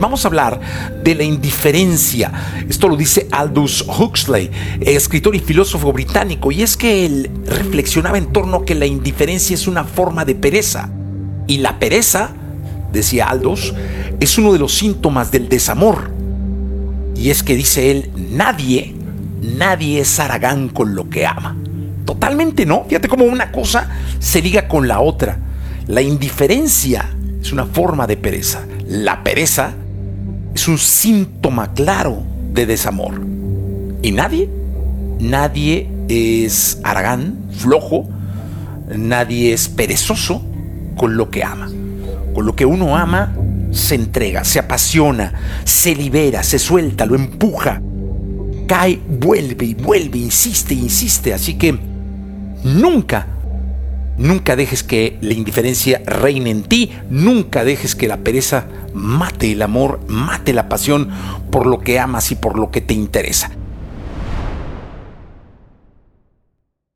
Vamos a hablar de la indiferencia. Esto lo dice Aldous Huxley, escritor y filósofo británico, y es que él reflexionaba en torno a que la indiferencia es una forma de pereza. Y la pereza, decía Aldous, es uno de los síntomas del desamor. Y es que dice él, nadie, nadie es aragán con lo que ama. Totalmente no. Fíjate cómo una cosa se liga con la otra. La indiferencia es una forma de pereza. La pereza es un síntoma claro de desamor. Y nadie, nadie es aragán, flojo, nadie es perezoso con lo que ama. Con lo que uno ama, se entrega, se apasiona, se libera, se suelta, lo empuja. Cae, vuelve y vuelve, insiste, insiste. Así que nunca Nunca dejes que la indiferencia reine en ti, nunca dejes que la pereza mate el amor, mate la pasión por lo que amas y por lo que te interesa.